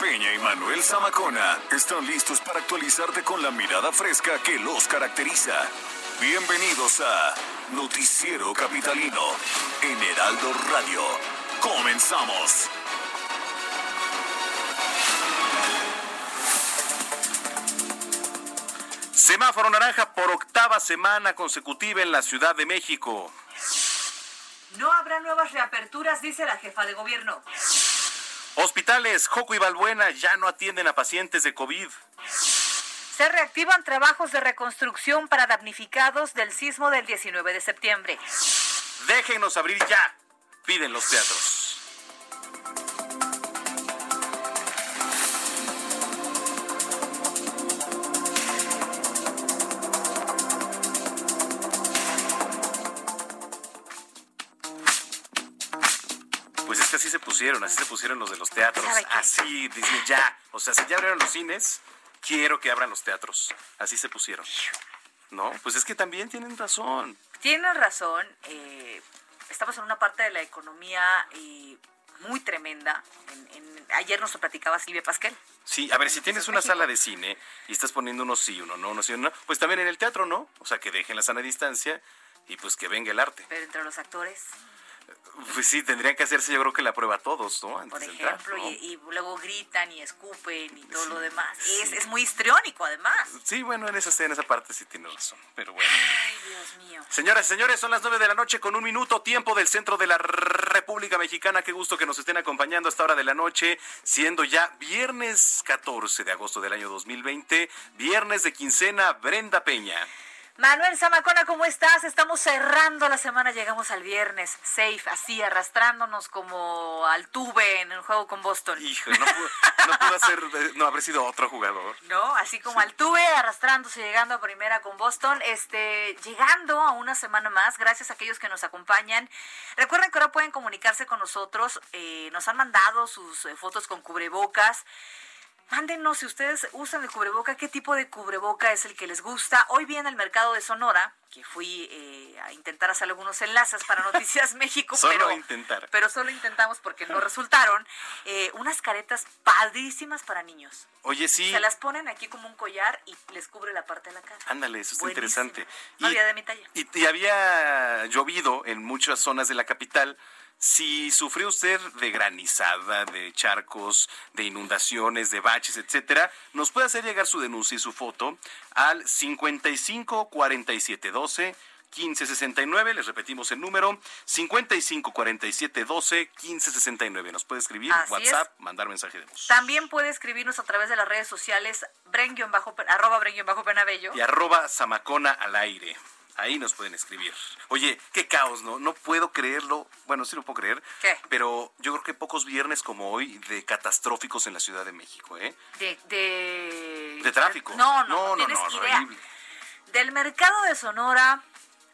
Peña y Manuel Zamacona están listos para actualizarte con la mirada fresca que los caracteriza. Bienvenidos a Noticiero Capitalino en Heraldo Radio. Comenzamos. Semáforo naranja por octava semana consecutiva en la Ciudad de México. No habrá nuevas reaperturas, dice la jefa de gobierno. Hospitales Joco y Balbuena ya no atienden a pacientes de COVID. Se reactivan trabajos de reconstrucción para damnificados del sismo del 19 de septiembre. Déjenos abrir ya, piden los teatros. Pusieron, así se pusieron los de los teatros. Así, dicen ya. O sea, si ya abrieron los cines, quiero que abran los teatros. Así se pusieron. No, pues es que también tienen razón. Tienen razón, eh, estamos en una parte de la economía eh, muy tremenda. En- en- ayer nos lo platicaba Silvia Pasquel. Sí, a ver, si tienes una sala de cine y estás poniendo uno sí, uno no, uno sí, uno no, pues también en el teatro, ¿no? O sea, que dejen la sana distancia y pues que venga el arte. Pero entre los actores, Pues sí, tendrían que hacerse yo creo que la prueba todos, ¿no? Antes por de entrar, ejemplo, ¿no? y, y luego gritan y escupen y todo Sí, lo demás. Es, sí. es muy histriónico, además. Sí, bueno, en esa, en esa parte sí tienes razón, pero bueno. Ay, Dios mío. Señoras y señores, son las nueve de la noche con un minuto, tiempo del centro de la República Mexicana. Qué gusto que nos estén acompañando a esta hora de la noche, siendo ya viernes 14 de agosto del año 2020, viernes de quincena, Brenda Peña. Manuel Zamacona, ¿cómo estás? Estamos cerrando la semana, llegamos al viernes, safe, así, arrastrándonos como al tuve en el juego con Boston. Hijo, no pudo, no pudo ser, no haber sido otro jugador. ¿no? Así como al tuve, arrastrándose, llegando a primera con Boston, este, llegando a una semana más, gracias a aquellos que nos acompañan. Recuerden que ahora pueden comunicarse con nosotros, eh, nos han mandado sus eh, fotos con cubrebocas. Mándenos si ustedes usan el cubreboca, qué tipo de cubreboca es el que les gusta. Hoy vi en el mercado de Sonora, que fui eh, a intentar hacer algunos enlaces para Noticias México, Solo pero, intentar. pero solo intentamos porque no resultaron, eh, unas caretas padrísimas para niños. Oye, sí, Se las ponen aquí como un collar y les cubre la parte de la cara. ándale, eso está Buenísimo. interesante. No había de mi talla. Y, y había llovido en muchas zonas de la capital. Si sufrió usted de granizada, de charcos, de inundaciones, de baches, etcétera, nos puede hacer llegar su denuncia y su foto al 55 47 12 15 69. Les repetimos el número 55 47 12 15 69. Nos puede escribir Así WhatsApp, mandar mensaje de voz. También puede escribirnos a través de las redes sociales bren-bajo, arroba bren-penabello. y arroba Samacona al aire. Ahí nos pueden escribir. Oye, qué caos, ¿no? No puedo creerlo. Bueno, sí lo puedo creer. ¿Qué? Pero yo creo que pocos viernes como hoy de catastróficos en la Ciudad de México, ¿eh? De, de... De tráfico. No, no, no, no, tienes no, idea. Del mercado de Sonora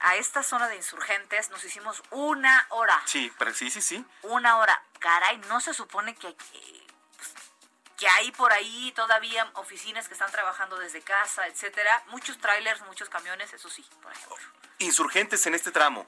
a esta zona de insurgentes nos hicimos una hora. Sí, pero sí, sí, sí. Una hora. Caray, no se supone que, pues, que hay por ahí todavía oficinas que están trabajando desde casa, etcétera. Muchos trailers, muchos camiones, eso sí, por ejemplo. Insurgentes en este tramo.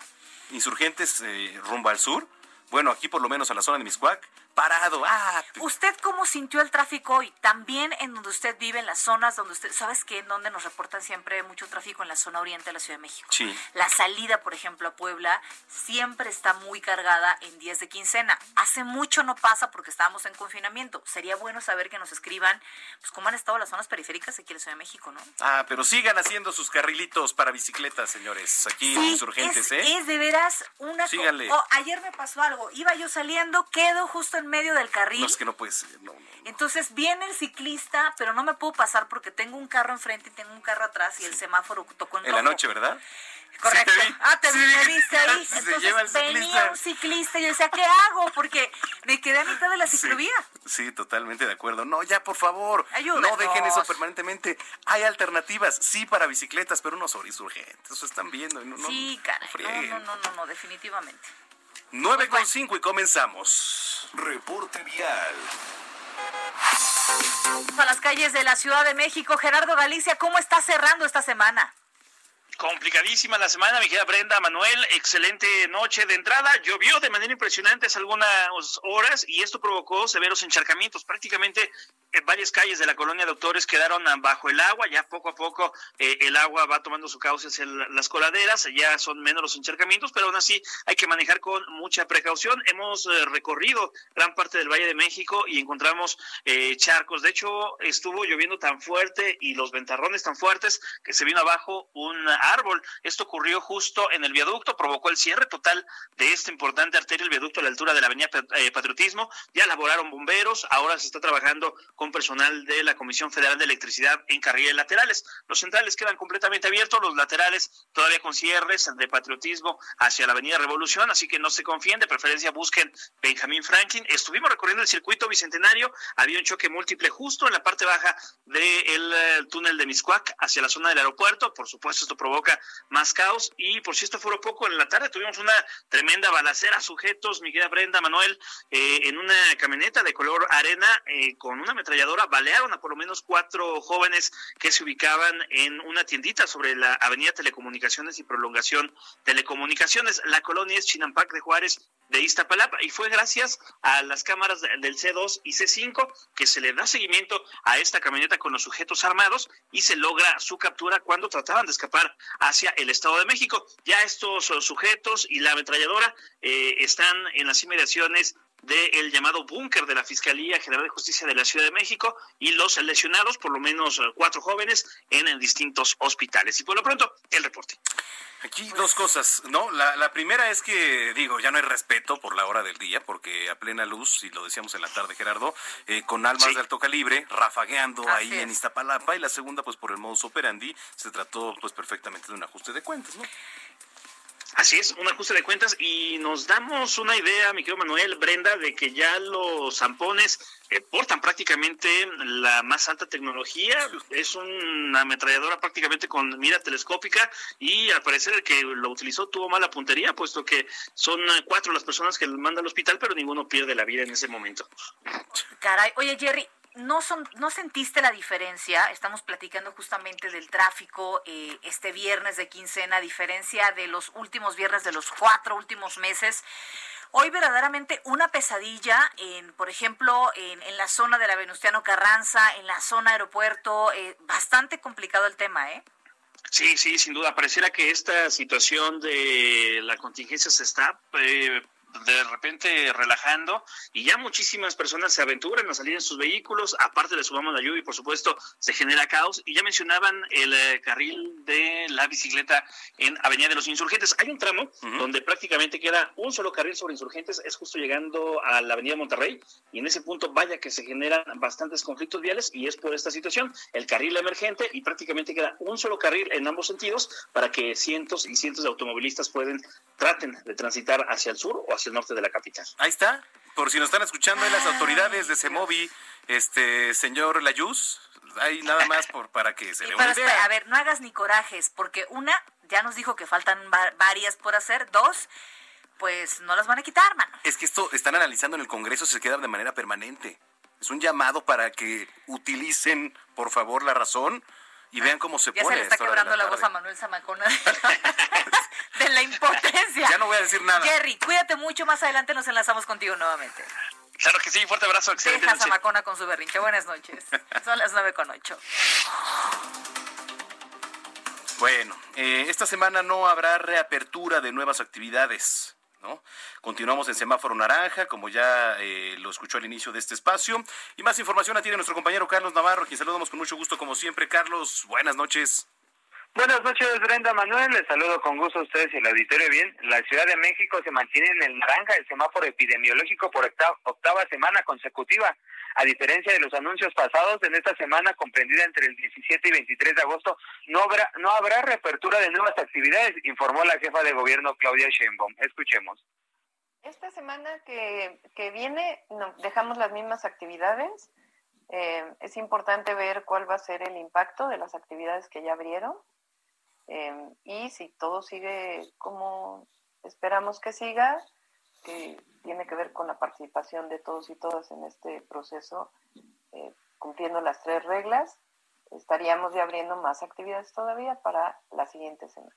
Insurgentes eh, rumbo al sur. Bueno, aquí por lo menos a la zona de Miscuac. Parado. Ah, te- ¿Usted cómo sintió el tráfico hoy? También en donde usted vive, en las zonas donde usted, ¿sabes qué? En donde nos reportan siempre mucho tráfico en la zona oriente de la Ciudad de México. Sí. La salida, por ejemplo, a Puebla siempre está muy cargada en días de quincena. Hace mucho no pasa porque estábamos en confinamiento. Sería bueno saber que nos escriban, pues, cómo han estado las zonas periféricas aquí en la Ciudad de México, ¿no? Ah, pero sigan haciendo sus carrilitos para bicicletas, señores. Aquí en Insurgentes, es, ¿eh? es de veras una... Síganle. Oh, ayer me pasó algo. Iba yo saliendo, quedo justo en medio del carril. No, es que no puede ser. No, no, no. Entonces viene el ciclista, pero no me puedo pasar porque tengo un carro enfrente y tengo un carro atrás y el semáforo tocó en En la rojo. noche, ¿verdad? Correcto. Sí, te vi. Ah, te Sí, vi, viste ahí. Se Entonces lleva el venía ciclista. un ciclista y yo decía, ¿qué hago? Porque me quedé a mitad de la ciclovía. Sí, totalmente de acuerdo. No, ya, por favor. Ayúdenos. No dejen eso permanentemente. Hay alternativas, sí, para bicicletas, pero unos insurgentes. Eso están viendo. No, no- Sí, caray. No, no, no, no, no, definitivamente. 9 con 5 y comenzamos. Reporte vial. A las calles de la Ciudad de México, Gerardo Galicia, ¿cómo está cerrando esta semana? Complicadísima la semana, mi querida Brenda, Manuel, excelente noche de entrada. Llovió de manera impresionante hace algunas horas y esto provocó severos encharcamientos. Prácticamente en varias calles de la colonia Doctores quedaron bajo el agua. Ya poco a poco eh, el agua va tomando su cauce hacia las coladeras. Ya son menos los encharcamientos, pero aún así hay que manejar con mucha precaución. Hemos eh, recorrido gran parte del Valle de México y encontramos eh, charcos. De hecho, estuvo lloviendo tan fuerte y los ventarrones tan fuertes que se vino abajo un árbol. Esto ocurrió justo en el viaducto, provocó el cierre total de esta importante arteria, el viaducto a la altura de la avenida eh, Patriotismo. Ya laboraron bomberos, ahora se está trabajando con personal de la Comisión Federal de Electricidad en carriles laterales. Los centrales quedan completamente abiertos, los laterales todavía con cierres de Patriotismo hacia la avenida Revolución, así que no se confíen, de preferencia busquen Benjamín Franklin. Estuvimos recorriendo el circuito bicentenario, había un choque múltiple justo en la parte baja del eh, túnel de Miscuac hacia la zona del aeropuerto. Por supuesto, esto provoca más caos. Y por si esto fuera poco, en la tarde tuvimos una tremenda balacera, sujetos, mi querida Brenda, Manuel, eh, en una camioneta de color arena eh, con una ametralladora. Balearon a por lo menos cuatro jóvenes que se ubicaban en una tiendita sobre la avenida Telecomunicaciones y Prolongación Telecomunicaciones. La colonia es Chinampac de Juárez de Iztapalapa y fue gracias a las cámaras de- del C2 y C5 que se le da seguimiento a esta camioneta con los sujetos armados y se logra su captura cuando trataban de escapar hacia el Estado de México. Ya estos eh, sujetos y la ametralladora eh, están en las inmediaciones del llamado búnker de la Fiscalía General de Justicia de la Ciudad de México y los lesionados, por lo menos eh, cuatro jóvenes, en, en distintos hospitales. Y por lo pronto, el reporte. Aquí dos cosas, ¿no? La, la primera es que, digo, ya no hay respeto por la hora del día, porque a plena luz, y lo decíamos en la tarde, Gerardo, eh, con armas Sí. de alto calibre, rafagueando Así ahí es. en Iztapalapa, y la segunda, pues por el modus operandi, se trató pues perfectamente de un ajuste de cuentas, ¿no? Así es, un ajuste de cuentas y nos damos una idea, mi querido Manuel, Brenda, de que ya los zampones portan prácticamente la más alta tecnología. Es una ametralladora prácticamente con mira telescópica y al parecer el que lo utilizó tuvo mala puntería, puesto que son cuatro las personas que lo mandan al hospital, pero ninguno pierde la vida en ese momento. Caray, oye Jerry, ¿no, son, ¿no sentiste la diferencia? Estamos platicando justamente del tráfico eh, este viernes de quincena, a diferencia de los últimos viernes de los cuatro últimos meses. Hoy verdaderamente una pesadilla en, por ejemplo, en, en la zona de la Venustiano Carranza, en la zona aeropuerto, eh, bastante complicado el tema, ¿eh? Sí, sí, sin duda. Pareciera que esta situación de la contingencia se está eh, de repente relajando y ya muchísimas personas se aventuran a salir en sus vehículos. Aparte le sumamos la lluvia y por supuesto se genera caos. Y ya mencionaban el eh, carril de la bicicleta en Avenida de los Insurgentes. Hay un tramo donde prácticamente queda un solo carril sobre Insurgentes. Es justo llegando a la Avenida Monterrey y en ese punto vaya que se generan bastantes conflictos viales y es por esta situación. El carril emergente y prácticamente queda un solo carril en ambos sentidos para que cientos y cientos de automovilistas pueden traten de transitar hacia el sur o hacia el norte de la capital. Ahí está, por si nos están escuchando en las autoridades de Semovi, este señor Layuz, hay nada más por, para que se Y le pero una espera, a ver, no hagas ni corajes, porque una, ya nos dijo que faltan va- varias por hacer, dos, pues no las van a quitar, mano. Es que esto están analizando en el Congreso, se queda de manera permanente. Es un llamado para que utilicen, por favor, la razón y vean cómo se Ya pone. se le está quebrando la, voz a. Manuel Zamacona de la impotencia. Ya no voy a decir nada. Jerry, cuídate mucho, más adelante nos enlazamos contigo nuevamente. Claro que sí, fuerte abrazo, excelente Deja noche. Zamacona con su berrinche. Buenas noches. Son las nueve con ocho. Bueno, eh, esta semana no habrá reapertura de nuevas actividades. Continuamos en semáforo naranja, como ya eh, lo escuchó al inicio de este espacio. Y más información la tiene nuestro compañero Carlos Navarro, quien saludamos con mucho gusto como siempre. Carlos, buenas noches. Buenas noches, Brenda Manuel. Les saludo con gusto a ustedes y el auditorio. Bien, la Ciudad de México se mantiene en el naranja el semáforo epidemiológico por octava, semana consecutiva. A diferencia de los anuncios pasados, en esta semana comprendida entre el 17 y 23 de agosto, no habrá, no habrá reapertura de nuevas actividades, informó la jefa de gobierno Claudia Sheinbaum. Escuchemos. Esta semana que, que viene no, dejamos las mismas actividades. Eh, es importante ver cuál va a ser el impacto de las actividades que ya abrieron Em, y si todo sigue como esperamos que siga, que tiene que ver con la participación de todos y todas en este proceso, eh, cumpliendo las tres reglas, estaríamos ya abriendo más actividades todavía para la siguiente semana.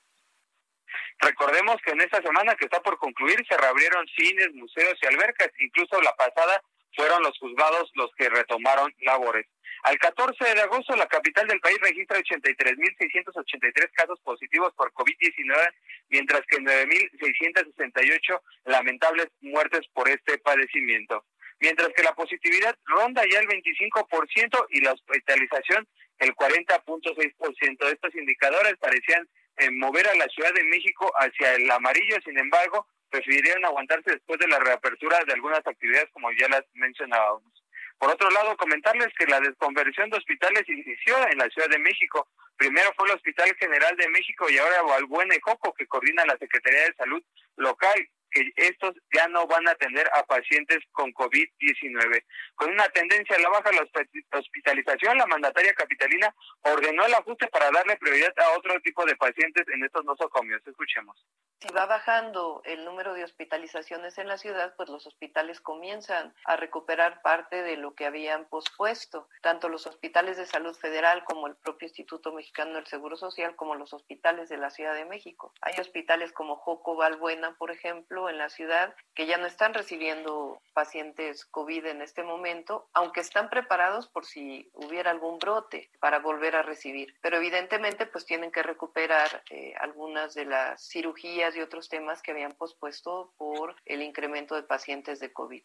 Recordemos que en esta semana que está por concluir se reabrieron cines, museos y albercas, incluso la pasada fueron los juzgados los que retomaron labores. Al 14 de agosto, la capital del país registra 83.683 casos positivos por COVID-19, mientras que 9.668 lamentables muertes por este padecimiento. Mientras que la positividad ronda ya el 25% y la hospitalización el 40.6%. Estos indicadores parecían eh, mover a la Ciudad de México hacia el amarillo, sin embargo, prefirieron aguantarse después de la reapertura de algunas actividades como ya las mencionábamos. Por otro lado, comentarles que la desconversión de hospitales inició en la Ciudad de México. Primero fue el Hospital General de México y ahora Valbuena y Joco, que coordina la Secretaría de Salud local que estos ya no van a atender a pacientes con COVID-19. Con una tendencia a la baja la hospitalización, la mandataria capitalina ordenó el ajuste para darle prioridad a otro tipo de pacientes en estos nosocomios. Escuchemos. Si va bajando el número de hospitalizaciones en la ciudad, pues los hospitales comienzan a recuperar parte de lo que habían pospuesto, tanto los hospitales de salud federal como el propio Instituto Mexicano del Seguro Social, como los hospitales de la Ciudad de México. Hay hospitales como Joco Valbuena, por ejemplo, en la ciudad que ya no están recibiendo pacientes COVID en este momento, aunque están preparados por si hubiera algún brote para volver a recibir. Pero evidentemente pues tienen que recuperar eh, algunas de las cirugías y otros temas que habían pospuesto por el incremento de pacientes de COVID.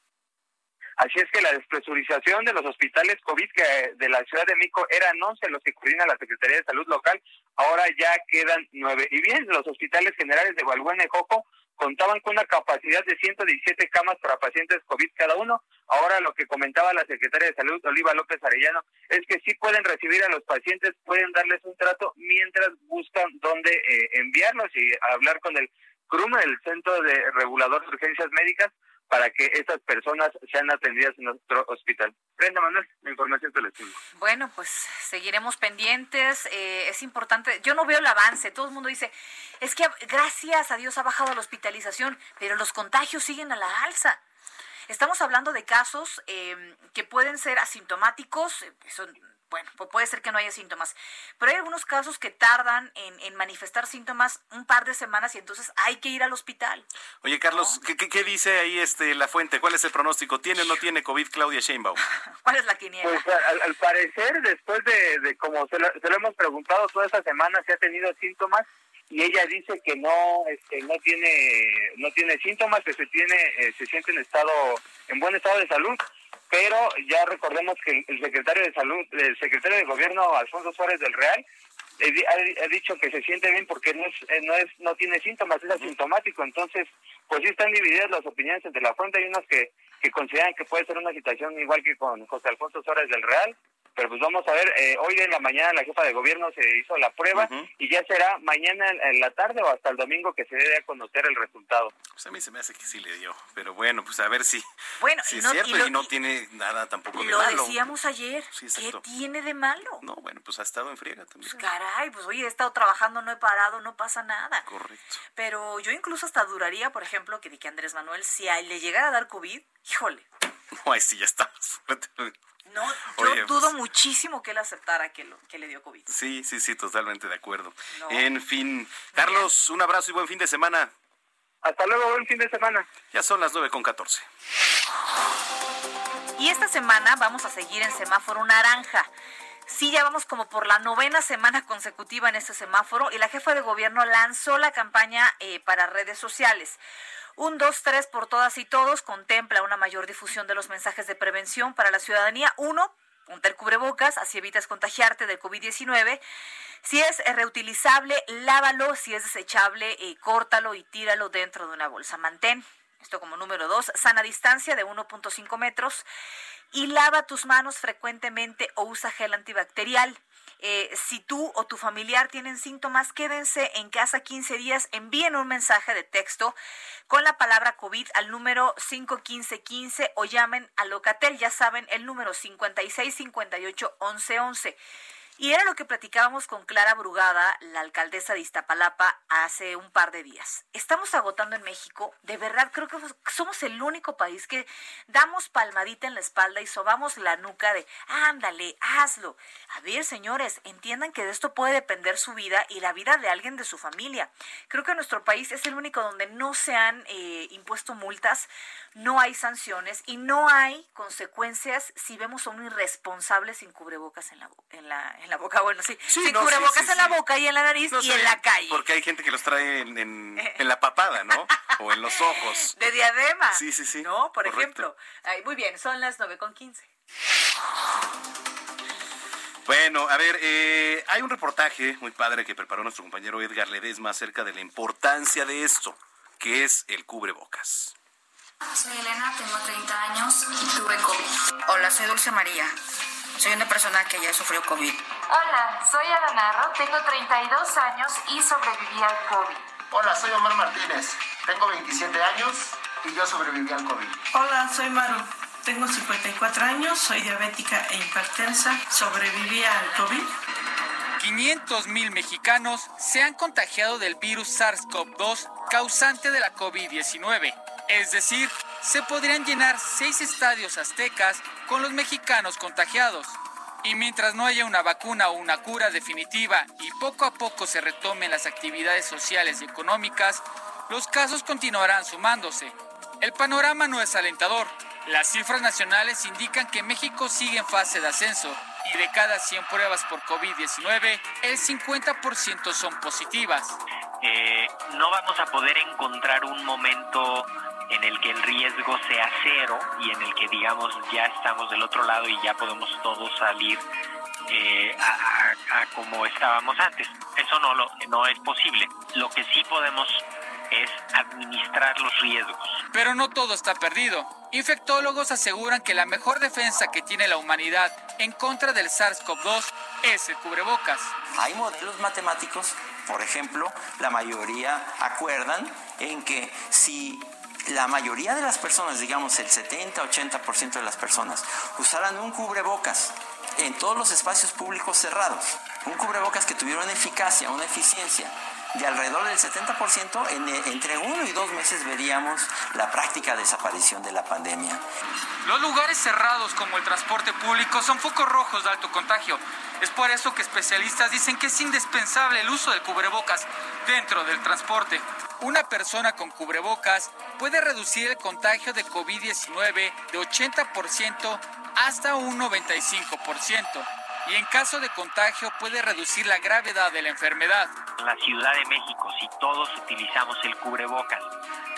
Así es que la despresurización de los hospitales COVID que de la Ciudad de México eran 11 los que coordina la Secretaría de Salud local, ahora ya quedan 9. Y bien, los hospitales generales de Balbuena y Joco contaban con una capacidad de 117 camas para pacientes COVID cada uno. Ahora lo que comentaba la secretaria de Salud, Oliva López Arellano, es que sí pueden recibir a los pacientes, pueden darles un trato mientras buscan dónde eh, enviarlos y hablar con el CRUM, el Centro de Regulador de Urgencias Médicas, para que estas personas sean atendidas en nuestro hospital. Brenda Manuel, la información te la Bueno, pues seguiremos pendientes. Eh, es importante. Yo no veo el avance. Todo el mundo dice, es que gracias a Dios ha bajado la hospitalización, pero los contagios siguen a la alza. Estamos hablando de casos eh, que pueden ser asintomáticos, eh, eso bueno, puede ser que no haya síntomas, pero hay algunos casos que tardan en, manifestar síntomas un par de semanas y entonces hay que ir al hospital. Oye, Carlos, ¿qué, dice ahí este la fuente? ¿Cuál es el pronóstico? ¿Tiene o no tiene COVID Claudia Sheinbaum? ¿Cuál es la quiniela? Pues al, parecer, después de, como se lo, hemos preguntado toda esta semana, si ha tenido síntomas, y ella dice que no este, no tiene no tiene síntomas que se tiene eh, se siente en estado en buen estado de salud pero ya recordemos que el secretario de salud, el secretario de gobierno Alfonso Suárez del Real ha, dicho que se siente bien porque no es, eh, no es no tiene síntomas, es asintomático, entonces pues sí están divididas las opiniones entre la fuente, hay unos que, que consideran que puede ser una situación igual que con José Alfonso Suárez del Real, pero pues vamos a ver, eh, hoy en la mañana la jefa de gobierno se hizo la prueba y ya será mañana en la tarde o hasta el domingo que se debe a conocer el resultado. Pues a mí se me hace que sí le dio, pero bueno, pues a ver si, bueno, es cierto y, no tiene nada tampoco de malo. Lo decíamos ayer, ¿qué tiene de malo? No, bueno, pues ha estado en friega también. Pues caray, pues oye, he estado trabajando, no he parado, no pasa nada. Correcto. Pero yo incluso hasta duraría, por ejemplo, que, que Andrés Manuel, si le llegara a dar COVID, híjole. No, ahí sí ya estamos. No, yo dudo pues muchísimo que él aceptara que, lo, que le dio COVID. Sí, sí, sí, totalmente de acuerdo. En fin, Carlos, un abrazo y buen fin de semana. Hasta luego, buen fin de semana. Ya son las nueve con catorce. Y esta semana vamos a seguir en semáforo naranja. Sí, ya vamos como por la novena semana consecutiva en este semáforo y la jefa de gobierno lanzó la campaña eh, para redes sociales. Un 2-3 por todas y todos contempla una mayor difusión de los mensajes de prevención para la ciudadanía. Uno, ponte el cubrebocas, así evitas contagiarte del COVID-19. Si es reutilizable, lávalo. Si es desechable, eh, córtalo y tíralo dentro de una bolsa. Mantén, esto como número dos, sana distancia de 1.5 metros y lava tus manos frecuentemente o usa gel antibacterial. Eh, si tú o tu familiar tienen síntomas, quédense en casa 15 días, envíen un mensaje de texto con la palabra COVID al número 51515 o llamen a Locatel, ya saben, el número 56581111. Y era lo que platicábamos con Clara Brugada, la alcaldesa de Iztapalapa, hace un par de días. Estamos agotando en México, de verdad creo que somos el único país que damos palmadita en la espalda y sobamos la nuca de, ándale, hazlo. A ver, señores, entiendan que de esto puede depender su vida y la vida de alguien de su familia. Creo que nuestro país es el único donde no se han eh, impuesto multas, no hay sanciones y no hay consecuencias si vemos a un irresponsable sin cubrebocas en la, en la en la boca, bueno, sí, sí sin cubrebocas en la boca y en la nariz y en la calle. Porque hay gente que los trae en, en, la papada, ¿no? o en los ojos. De diadema. Sí, sí, sí. ¿No? Por ejemplo. Ay, muy bien, son las nueve con quince. Bueno, a ver, eh, hay un reportaje muy padre que preparó nuestro compañero Edgar Ledesma acerca de la importancia de esto, que es el cubrebocas. Soy Elena, tengo 30 años y tuve COVID. Hola, soy Dulce María. Soy una persona que ya sufrió COVID. Hola, soy Narro, tengo 32 años y sobreviví al COVID. Hola, soy Omar Martínez, tengo 27 años y yo sobreviví al COVID. Hola, soy Maru. Tengo 54 años, soy diabética e hipertensa, sobreviví al COVID. 500 mil mexicanos se han contagiado del virus SARS-CoV-2 causante de la COVID-19. Es decir, se podrían llenar seis estadios aztecas con los mexicanos contagiados. Y mientras no haya una vacuna o una cura definitiva y poco a poco se retomen las actividades sociales y económicas, los casos continuarán sumándose. El panorama no es alentador. Las cifras nacionales indican que México sigue en fase de ascenso y de cada 100 pruebas por COVID-19, el 50% son positivas. Eh, no vamos a poder encontrar un momento en el que el riesgo sea cero y en el que digamos ya estamos del otro lado y ya podemos todos salir eh, a, como estábamos antes. Eso no, lo, no es posible. Lo que sí podemos es administrar los riesgos. Pero no todo está perdido. Infectólogos aseguran que la mejor defensa que tiene la humanidad en contra del SARS-CoV-2 es el cubrebocas. Hay modelos matemáticos, por ejemplo, la mayoría acuerdan en que si la mayoría de las personas, digamos el 70-80% de las personas, usaran un cubrebocas en todos los espacios públicos cerrados, un cubrebocas que tuviera una eficacia, una eficiencia de alrededor del 70%, en, entre uno y dos meses veríamos la práctica desaparición de la pandemia. Los lugares cerrados como el transporte público son focos rojos de alto contagio. Es por eso que especialistas dicen que es indispensable el uso de cubrebocas dentro del transporte. Una persona con cubrebocas puede reducir el contagio de COVID-19 de 80% hasta un 95% y en caso de contagio puede reducir la gravedad de la enfermedad. En la Ciudad de México, si todos utilizamos el cubrebocas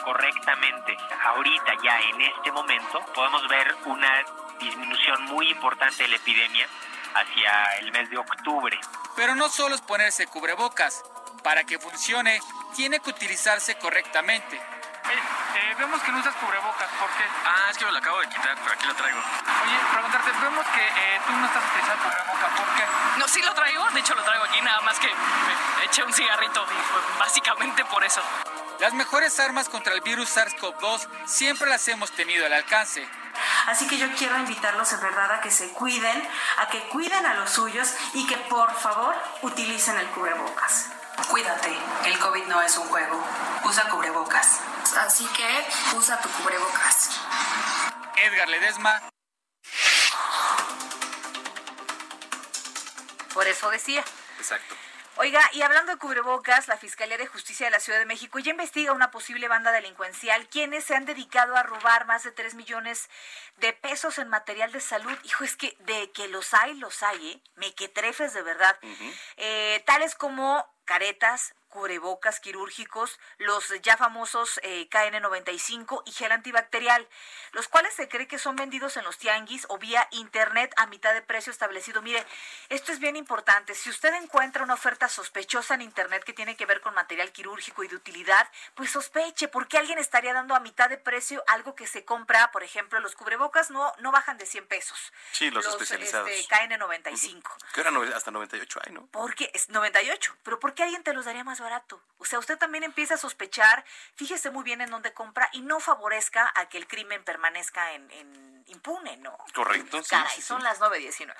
correctamente, ahorita ya en este momento, podemos ver una disminución muy importante de la epidemia hacia el mes de octubre. Pero no solo es ponerse cubrebocas, para que funcione tiene que utilizarse correctamente. Eh, vemos que no usas cubrebocas, ¿por qué? Ah, es que me lo acabo de quitar, pero aquí lo traigo. Oye, preguntarte, vemos que eh, tú no estás utilizando cubrebocas, ¿por qué? No, sí lo traigo, de hecho lo traigo aquí, nada más que me eché un cigarrito y fue básicamente por eso. Las mejores armas contra el virus SARS-CoV-2 siempre las hemos tenido al alcance. Así que yo quiero invitarlos en verdad a que se cuiden, a que cuiden a los suyos y que por favor utilicen el cubrebocas. Cuídate, el COVID no es un juego. Usa cubrebocas. Así que usa tu cubrebocas. Edgar Ledesma. Por eso decía. Exacto. Oiga, y hablando de cubrebocas, la Fiscalía de Justicia de la Ciudad de México ya investiga una posible banda delincuencial quienes se han dedicado a robar más de 3 millones de pesos en material de salud. Hijo, es que de que los hay, los hay, ¿eh? Me que trefes de verdad. Eh, tales como caretas, cubrebocas quirúrgicos, los ya famosos eh, KN95 y gel antibacterial, los cuales se cree que son vendidos en los tianguis o vía internet a mitad de precio establecido. Mire, esto es bien importante. Si usted encuentra una oferta sospechosa en internet que tiene que ver con material quirúrgico y de utilidad, pues sospeche, porque alguien estaría dando a mitad de precio algo que se compra, por ejemplo, los cubrebocas no, no bajan de 100 pesos. Sí, los, especializados. Este, KN95. Que era hasta 98 hay, ¿no? Porque es 98, pero ¿por qué alguien te los daría más barato? O sea, usted también empieza a sospechar, fíjese muy bien en dónde compra y no favorezca a que el crimen permanezca en, impune, ¿no? Correcto. Caray, son las 9.19.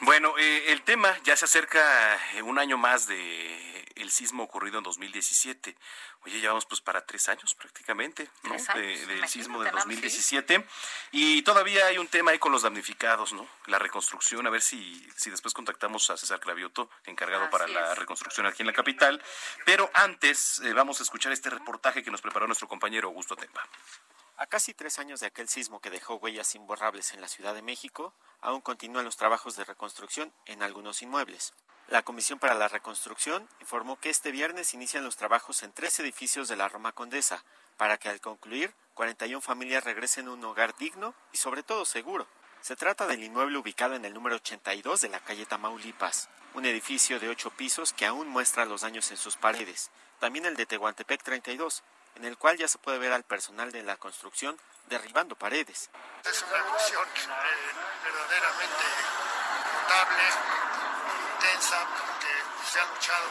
Bueno, eh, el tema ya se acerca eh, un año más de el sismo ocurrido en 2017. Oye, llevamos pues para tres años prácticamente, ¿no? del sismo de 2017. Y todavía hay un tema ahí con los damnificados, ¿no? La reconstrucción, a ver si, si después contactamos a César Clavioto, encargado para la reconstrucción aquí en la capital. Pero antes eh, vamos a escuchar este reportaje que nos preparó nuestro compañero Augusto Tempa. A casi tres años de aquel sismo que dejó huellas imborrables en la Ciudad de México, aún continúan los trabajos de reconstrucción en algunos inmuebles. La Comisión para la Reconstrucción informó que este viernes inician los trabajos en tres edificios de la Roma Condesa, para que al concluir 41 familias regresen a un hogar digno y sobre todo seguro. Se trata del inmueble ubicado en el número 82 de la calle Tamaulipas, un edificio de ocho pisos que aún muestra los daños en sus paredes. También el de Tehuantepec 32, en el cual ya se puede ver al personal de la construcción derribando paredes. Es una emoción eh, verdaderamente notable intensa porque se ha luchado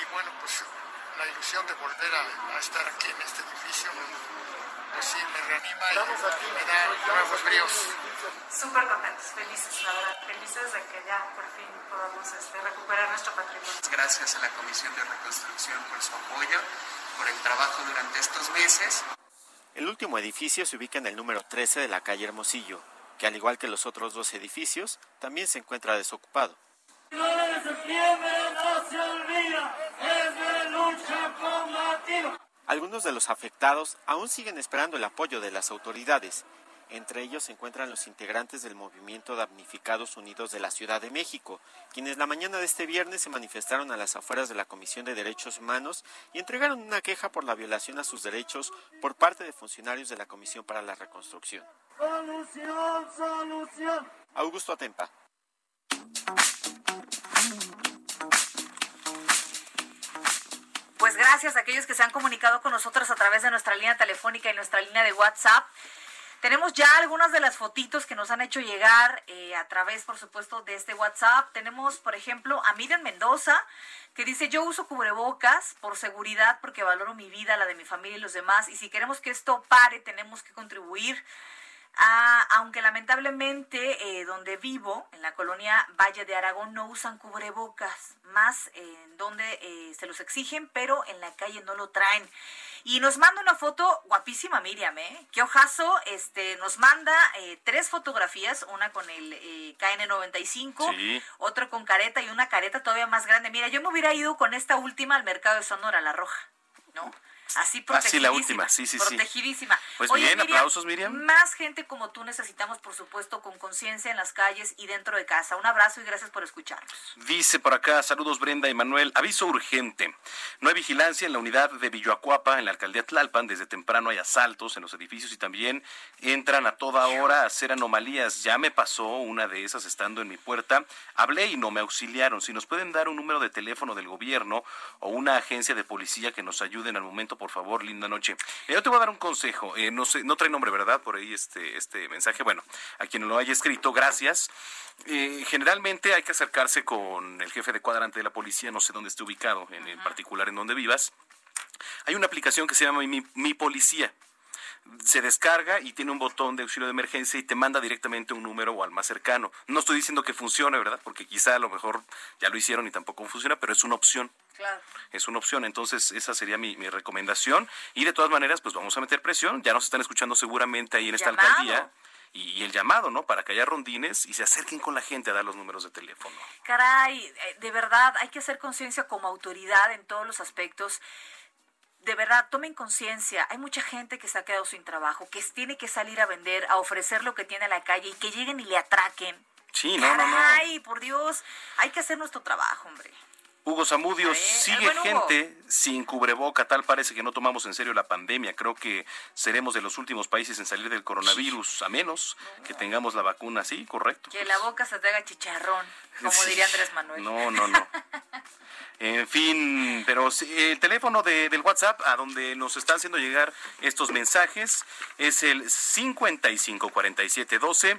y bueno, pues la ilusión de volver a, estar aquí en este edificio, pues sí, me reanima y me da nuevos bríos. Súper contentos, felices, la verdad, felices de que ya por fin podamos este, recuperar nuestro patrimonio. Gracias a la Comisión de Reconstrucción por su apoyo, por el trabajo durante estos meses. El último edificio se ubica en el número 13 de la calle Hermosillo, que al igual que los otros dos edificios, también se encuentra desocupado. Algunos de los afectados aún siguen esperando el apoyo de las autoridades. Entre ellos se encuentran los integrantes del movimiento Damnificados Unidos de la Ciudad de México, quienes la mañana de este viernes se manifestaron a las afueras de la Comisión de Derechos Humanos y entregaron una queja por la violación a sus derechos por parte de funcionarios de la Comisión para la Reconstrucción. Solución, solución. Augusto Atempa. Pues gracias a aquellos que se han comunicado con nosotros a través de nuestra línea telefónica y nuestra línea de WhatsApp. Tenemos ya algunas de las fotitos que nos han hecho llegar eh, a través, por supuesto, de este WhatsApp. Tenemos, por ejemplo, a Miriam Mendoza, que dice, yo uso cubrebocas por seguridad porque valoro mi vida, la de mi familia y los demás. Y si queremos que esto pare, tenemos que contribuir aunque lamentablemente eh, donde vivo, en la colonia Valle de Aragón, no usan cubrebocas, más donde eh, se los exigen, pero en la calle no lo traen. Y nos manda una foto guapísima, Miriam, ¿eh? Qué ojazo, este, nos manda eh, tres fotografías, una con el KN95, otra con careta y una careta todavía más grande. Mira, yo me hubiera ido con esta última al mercado de Sonora, la roja, ¿no? Así protegidísima. Así la última, sí, sí, protegidísima. Pues bien, aplausos, Miriam. Más gente como tú necesitamos, por supuesto, con conciencia en las calles y dentro de casa. Un abrazo y gracias por escucharnos. Dice por acá, saludos Brenda y Manuel. Aviso urgente. No hay vigilancia en la unidad de Villoacuapa, en la alcaldía Tlalpan. Desde temprano hay asaltos en los edificios y también entran a toda hora a hacer anomalías. Ya me pasó una de esas estando en mi puerta. Hablé y no me auxiliaron. Si nos pueden dar un número de teléfono del gobierno o una agencia de policía que nos ayuden al momento, por favor, linda noche. Eh, yo te voy a dar un consejo, eh, no sé, no trae nombre, ¿verdad? Por ahí este, este mensaje. Bueno, a quien lo haya escrito, gracias. Eh, generalmente hay que acercarse con el jefe de cuadrante de la policía, no sé dónde esté ubicado, en, en particular en donde vivas. Hay una aplicación que se llama Mi, Mi Policía se descarga y tiene un botón de auxilio de emergencia y te manda directamente un número o al más cercano. No estoy diciendo que funcione, ¿verdad? Porque quizá a lo mejor ya lo hicieron y tampoco funciona, pero es una opción. Claro. Es una opción, entonces esa sería mi, recomendación. Y de todas maneras, pues vamos a meter presión. Ya nos están escuchando seguramente ahí en esta alcaldía y el llamado, ¿no? Para que haya rondines y se acerquen con la gente a dar los números de teléfono. Caray, eh, de verdad hay que hacer conciencia como autoridad en todos los aspectos de verdad, tomen conciencia. Hay mucha gente que se ha quedado sin trabajo, que tiene que salir a vender, a ofrecer lo que tiene a la calle y que lleguen y le atraquen. Sí, no, no, no. Ay, por Dios, hay que hacer nuestro trabajo, hombre. Hugo Zamudio, Eh, sigue Hugo. gente sin cubreboca, tal parece que no tomamos en serio la pandemia. Creo que seremos de los últimos países en salir del coronavirus, a menos que tengamos la vacuna, sí, correcto. Que la boca se te haga chicharrón, como Sí. diría Andrés Manuel. No, no, no. En fin, pero el teléfono de- del WhatsApp a donde nos están haciendo llegar estos mensajes es el 554712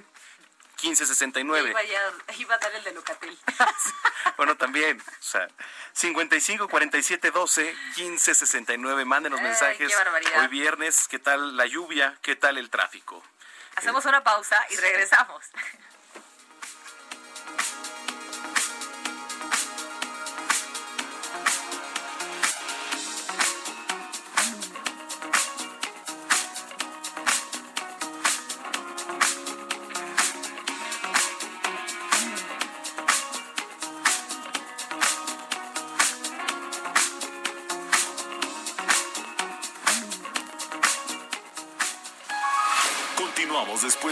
1569. Iba, ya- iba a dar el de Locatel. Bueno, también, o sea, 55 47 12 15 69. Mándenos Ay, mensajes. qué. Hoy viernes, ¿qué tal la lluvia? ¿Qué tal el tráfico? Hacemos una pausa y regresamos.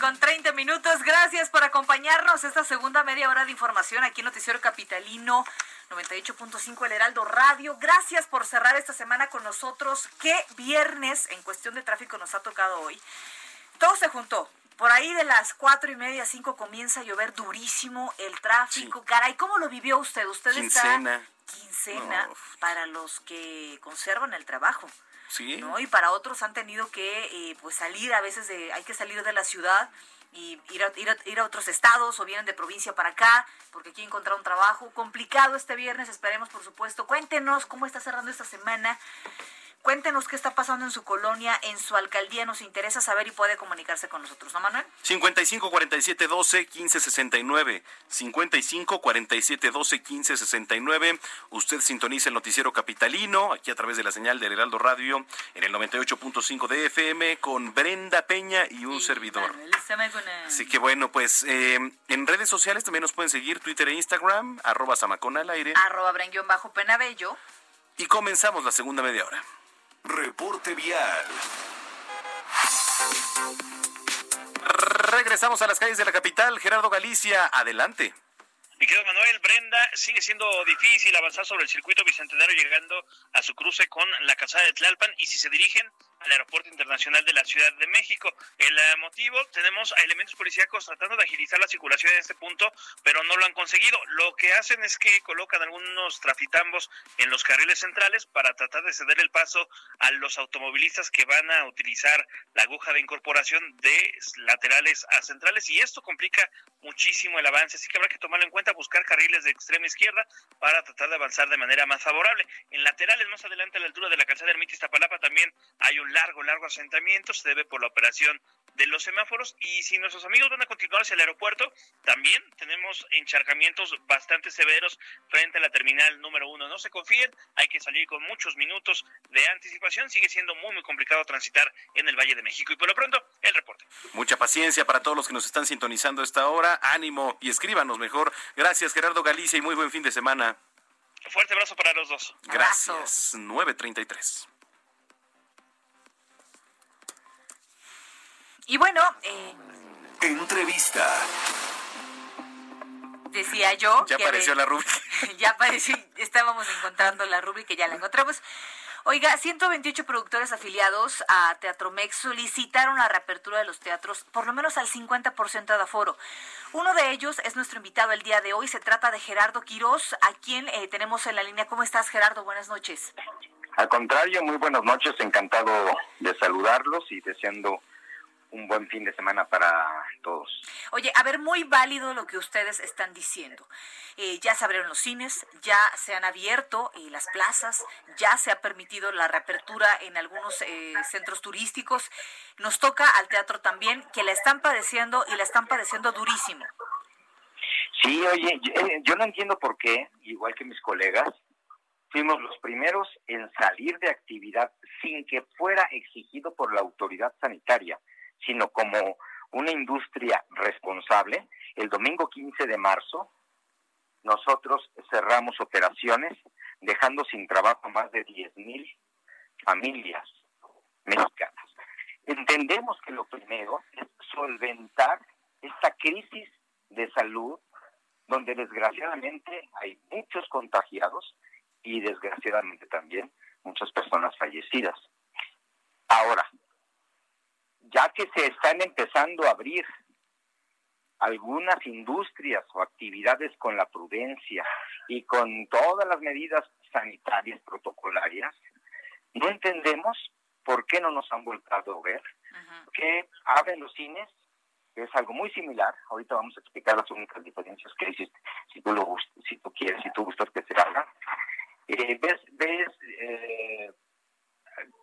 Con 30 minutos. Gracias por acompañarnos esta segunda media hora de información aquí en Noticiero Capitalino 98.5 El Heraldo Radio. Gracias por cerrar esta semana con nosotros. Qué viernes en cuestión de tráfico nos ha tocado hoy. Todo se juntó. Por ahí de las cuatro y media, cinco comienza a llover durísimo el tráfico. Caray, ¿cómo lo vivió usted? Usted Quincena. está quincena No. para los que conservan el trabajo. Sí. ¿no? Y para otros han tenido que eh, pues salir, a veces de, hay que salir de la ciudad y ir a, ir, a, ir a otros estados o vienen de provincia para acá porque aquí encontrar un trabajo. Complicado este viernes, esperemos por supuesto. Cuéntenos cómo está cerrando esta semana. Cuéntenos qué está pasando en su colonia, en su alcaldía. Nos interesa saber y puede comunicarse con nosotros, ¿no, Manuel? 55 47 12 15 69. 55 47 12 15 69. Usted sintoniza el noticiero capitalino aquí a través de la señal del Heraldo Radio en el 98.5 de FM con Brenda Peña y un servidor. Así que bueno, pues eh, en redes sociales también nos pueden seguir Twitter e Instagram, arroba Samacona al aire. Arroba Bren bajo Penabello. Y comenzamos la segunda media hora. Reporte vial. Regresamos a las calles de la capital. Gerardo Galicia, adelante. Mi querido Manuel, Brenda, sigue siendo difícil avanzar sobre el circuito bicentenario llegando a su cruce con la calzada de Tlalpan y si se dirigen al Aeropuerto Internacional de la Ciudad de México. El eh, motivo, tenemos a elementos policíacos tratando de agilizar la circulación en este punto, pero no lo han conseguido. Lo que hacen es que colocan algunos trafitambos en los carriles centrales para tratar de ceder el paso a los automovilistas que van a utilizar la aguja de incorporación de laterales a centrales y esto complica muchísimo el avance, así que habrá que tomarlo en cuenta, buscar carriles de extrema izquierda para tratar de avanzar de manera más favorable. En laterales más adelante a la altura de la calzada Ermita Iztapalapa también hay un largo, largo asentamiento, se debe por la operación de los semáforos y si nuestros amigos van a continuar hacia el aeropuerto, también tenemos encharcamientos bastante severos frente a la terminal número uno. No se confíen, hay que salir con muchos minutos de anticipación, sigue siendo muy, muy complicado transitar en el Valle de México. Y por lo pronto, el reporte. Mucha paciencia para todos los que nos están sintonizando a esta hora. Ánimo y escríbanos mejor. Gracias, Gerardo Galicia, y muy buen fin de semana. Fuerte abrazo para los dos. Gracias. 933. Y bueno, eh, Entrevista. decía yo Ya que apareció la rúbrica. ya apareció, estábamos encontrando la rúbrica y ya la encontramos. Oiga, 128 productores afiliados a Teatromex solicitaron la reapertura de los teatros por lo menos al 50% de aforo. Uno de ellos es nuestro invitado el día de hoy. Se trata de Gerardo Quirós, a quien eh, tenemos en la línea. ¿Cómo estás, Gerardo? Buenas noches. Al contrario, muy buenas noches, encantado de saludarlos y deseando un buen fin de semana para todos. Oye, a ver, muy válido lo que ustedes están diciendo. Eh, ya se abrieron los cines, ya se han abierto eh, las plazas, ya se ha permitido la reapertura en algunos eh, centros turísticos. Nos toca al teatro también, que la están padeciendo y la están padeciendo durísimo. Sí, oye, eh, yo, no entiendo por qué, igual que mis colegas, fuimos los primeros en salir de actividad sin que fuera exigido por la autoridad sanitaria, sino como una industria responsable. El domingo 15 de marzo, nosotros cerramos operaciones, dejando sin trabajo más de 10.000 familias mexicanas. Entendemos que lo primero es solventar esta crisis de salud donde desgraciadamente hay muchos contagiados y desgraciadamente también muchas personas fallecidas. Ahora, ya que se están empezando a abrir algunas industrias o actividades con la prudencia y con todas las medidas sanitarias protocolarias, no entendemos por qué no nos han voltado a ver, que abren los cines, que es algo muy similar, ahorita vamos a explicar las únicas diferencias que existen, si tú lo si tú quieres, si tú gustas que se haga. Eh, ves ves eh,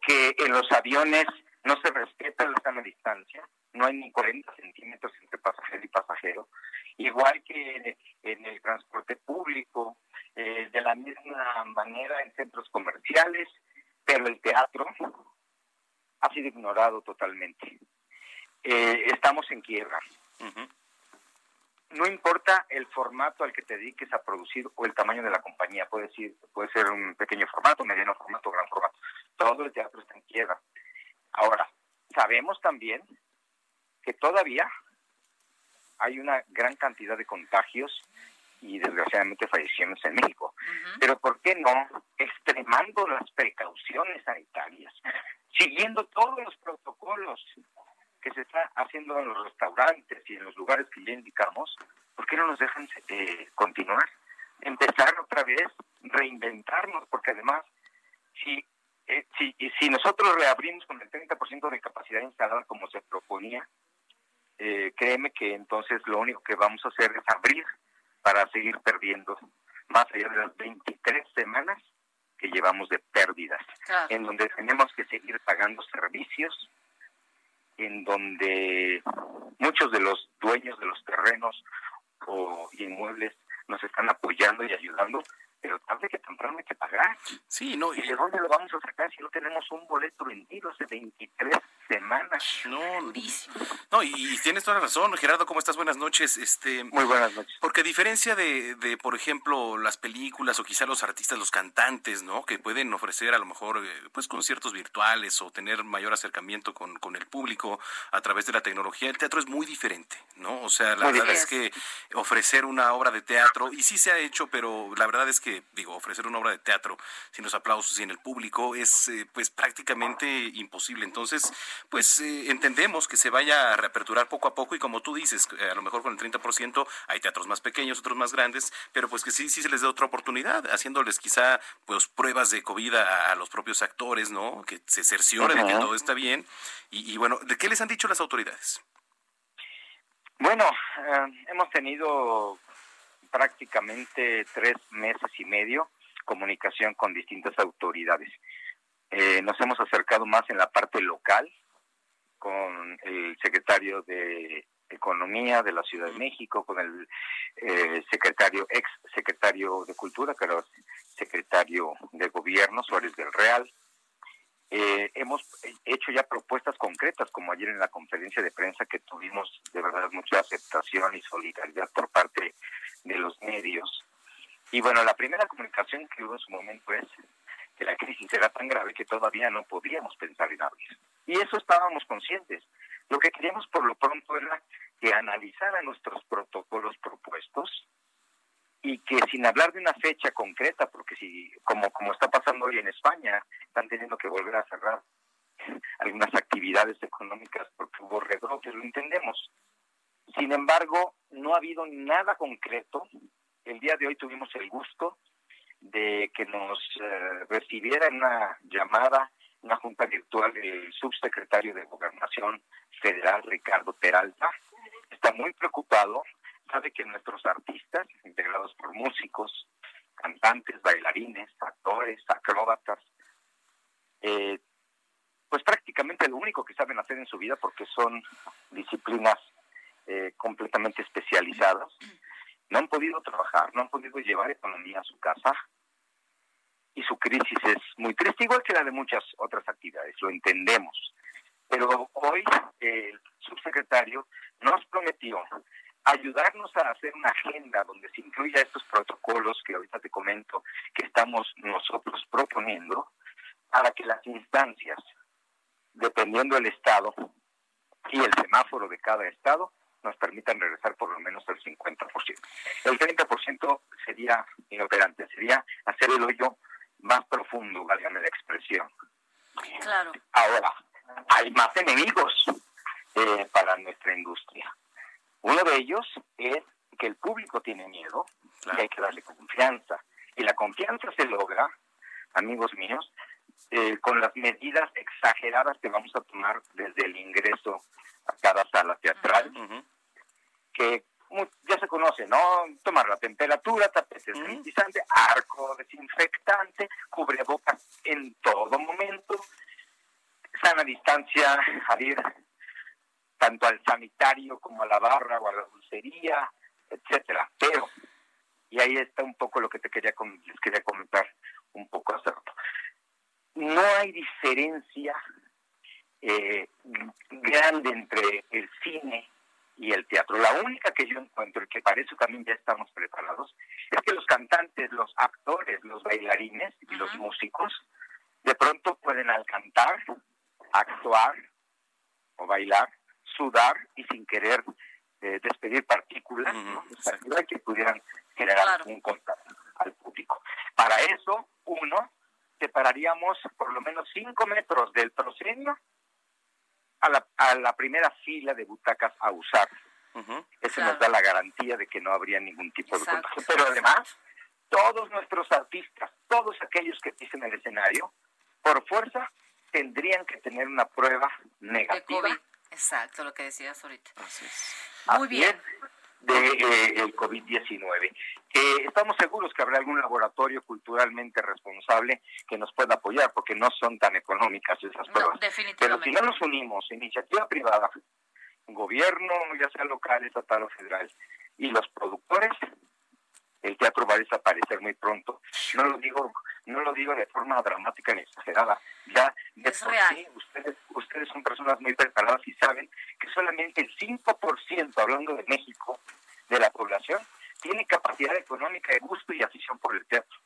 que en los aviones no se respeta la sana distancia, no hay ni 40 centímetros entre pasajero y pasajero, igual que en el transporte público, eh, de la misma manera en centros comerciales, pero el teatro ha sido ignorado totalmente. Eh, estamos en quiebra. No importa el formato al que te dediques a producir o el tamaño de la compañía, puede ser, puede ser un pequeño formato, mediano formato, gran formato. Todo el teatro está en quiebra. Ahora, sabemos también que todavía hay una gran cantidad de contagios y desgraciadamente fallecimientos en México. Pero ¿por qué no extremando las precauciones sanitarias, siguiendo todos los protocolos que se está haciendo en los restaurantes y en los lugares que ya indicamos, ¿por qué no nos dejan eh, continuar? Empezar otra vez, reinventarnos, porque además, si, eh, si, si nosotros reabrimos con el 30% de capacidad instalada como se proponía, eh, créeme que entonces lo único que vamos a hacer es abrir para seguir perdiendo más allá de las 23 semanas que llevamos de pérdidas, en donde tenemos que seguir pagando servicios, en donde muchos de los dueños de los terrenos o inmuebles nos están apoyando y ayudando, pero tarde que temprano hay que pagar. Sí, no. ¿Y de dónde lo vamos a sacar si no tenemos un boleto vendido hace 23 semanas? No, no, y, tienes toda la razón, Gerardo, ¿cómo estás? Buenas noches. Este, Muy buenas noches. Porque a diferencia de, de, por ejemplo, las películas o quizá los artistas, los cantantes, ¿no? Que pueden ofrecer a lo mejor, eh, pues, conciertos virtuales o tener mayor acercamiento con, con el público a través de la tecnología, el teatro es muy diferente, ¿no? O sea, la verdad es que ofrecer una obra de teatro, y sí se ha hecho, pero la verdad es que digo, ofrecer una obra de teatro sin los aplausos y en el público es eh, pues prácticamente imposible. Entonces, pues eh, entendemos que se vaya a reaperturar poco a poco y como tú dices, a lo mejor con el 30% hay teatros más pequeños, otros más grandes, pero pues que sí, sí se les dé otra oportunidad, haciéndoles quizá pues pruebas de COVID a, los propios actores, ¿no? Que se cerciore de que todo está bien. Y, bueno, ¿de qué les han dicho las autoridades? Bueno, eh, hemos tenido prácticamente tres meses y medio comunicación con distintas autoridades. Eh, nos hemos acercado más en la parte local con el secretario de Economía de la Ciudad de México, con el eh, secretario, ex secretario de Cultura, que era secretario de Gobierno, Suárez del Real. Eh, hemos hecho ya propuestas concretas, como ayer en la conferencia de prensa que tuvimos de verdad mucha aceptación y solidaridad por parte de los medios. Y bueno, la primera comunicación que hubo en su momento es que la crisis era tan grave que todavía no podíamos pensar en abrir. Y eso estábamos conscientes. Lo que queríamos por lo pronto era que analizara nuestros protocolos propuestos y que sin hablar de una fecha concreta, porque si, como, como está pasando hoy en España, están teniendo que volver a cerrar algunas actividades económicas porque hubo rebrotes, lo entendemos. Sin embargo, no ha habido nada concreto. El día de hoy tuvimos el gusto de que nos eh, recibiera en una llamada, una junta virtual, el subsecretario de Gobernación Federal, Ricardo Peralta. Está muy preocupado, sabe que nuestros artistas, integrados por músicos, cantantes, bailarines, actores, acróbatas, eh, pues prácticamente lo único que saben hacer en su vida porque son disciplinas eh, completamente especializados, no han podido trabajar, no han podido llevar economía a su casa y su crisis es muy triste, igual que la de muchas otras actividades, lo entendemos. Pero hoy el subsecretario nos prometió ayudarnos a hacer una agenda donde se incluya estos protocolos que ahorita te comento que estamos nosotros proponiendo para que las instancias, dependiendo del estado y el semáforo de cada estado, nos permitan regresar por lo menos el 50%. El 30% sería inoperante, sería hacer el hoyo más profundo, válgame la expresión. Claro. Ahora, hay más enemigos eh, para nuestra industria. Uno de ellos es que el público tiene miedo y hay que darle confianza. Y la confianza se logra, amigos míos, eh, con las medidas exageradas que vamos a tomar desde el ingreso a cada sala teatral, que ya se conoce, ¿no? Tomar la temperatura, tapete sanitizante, arco desinfectante, cubrebocas en todo momento, sana distancia al ir tanto al sanitario como a la barra o a la dulcería, etcétera. Pero, y ahí está un poco lo que te quería les quería comentar un poco hace rato. No hay diferencia eh, grande entre el cine y el teatro. La única que yo encuentro, y que para eso también ya estamos preparados, es que los cantantes, los actores, los bailarines y los músicos de pronto pueden al cantar, actuar o bailar, sudar y sin querer eh, despedir partículas ¿no? que pudieran generar un contacto al público. Para eso, uno, separaríamos por lo menos cinco metros del proscenio a la, a la primera fila de butacas a usar. Eso nos da la garantía de que no habría ningún tipo de contagio. Pero además, todos nuestros artistas, todos aquellos que pisen el escenario, por fuerza tendrían que tener una prueba negativa. Exacto, lo que decías ahorita. Muy bien. De eh, el COVID-19. Eh, estamos seguros que habrá algún laboratorio culturalmente responsable que nos pueda apoyar, porque no son tan económicas esas pruebas. Pero si no nos unimos, iniciativa privada, gobierno, ya sea local, estatal o federal, y los productores, el teatro va a desaparecer muy pronto. No lo digo, no lo digo de forma dramática ni exagerada. Ya de es real. ustedes, ustedes son personas muy preparadas y saben que solamente el 5%, hablando de México, de la población, tiene capacidad económica de gusto y afición por el teatro.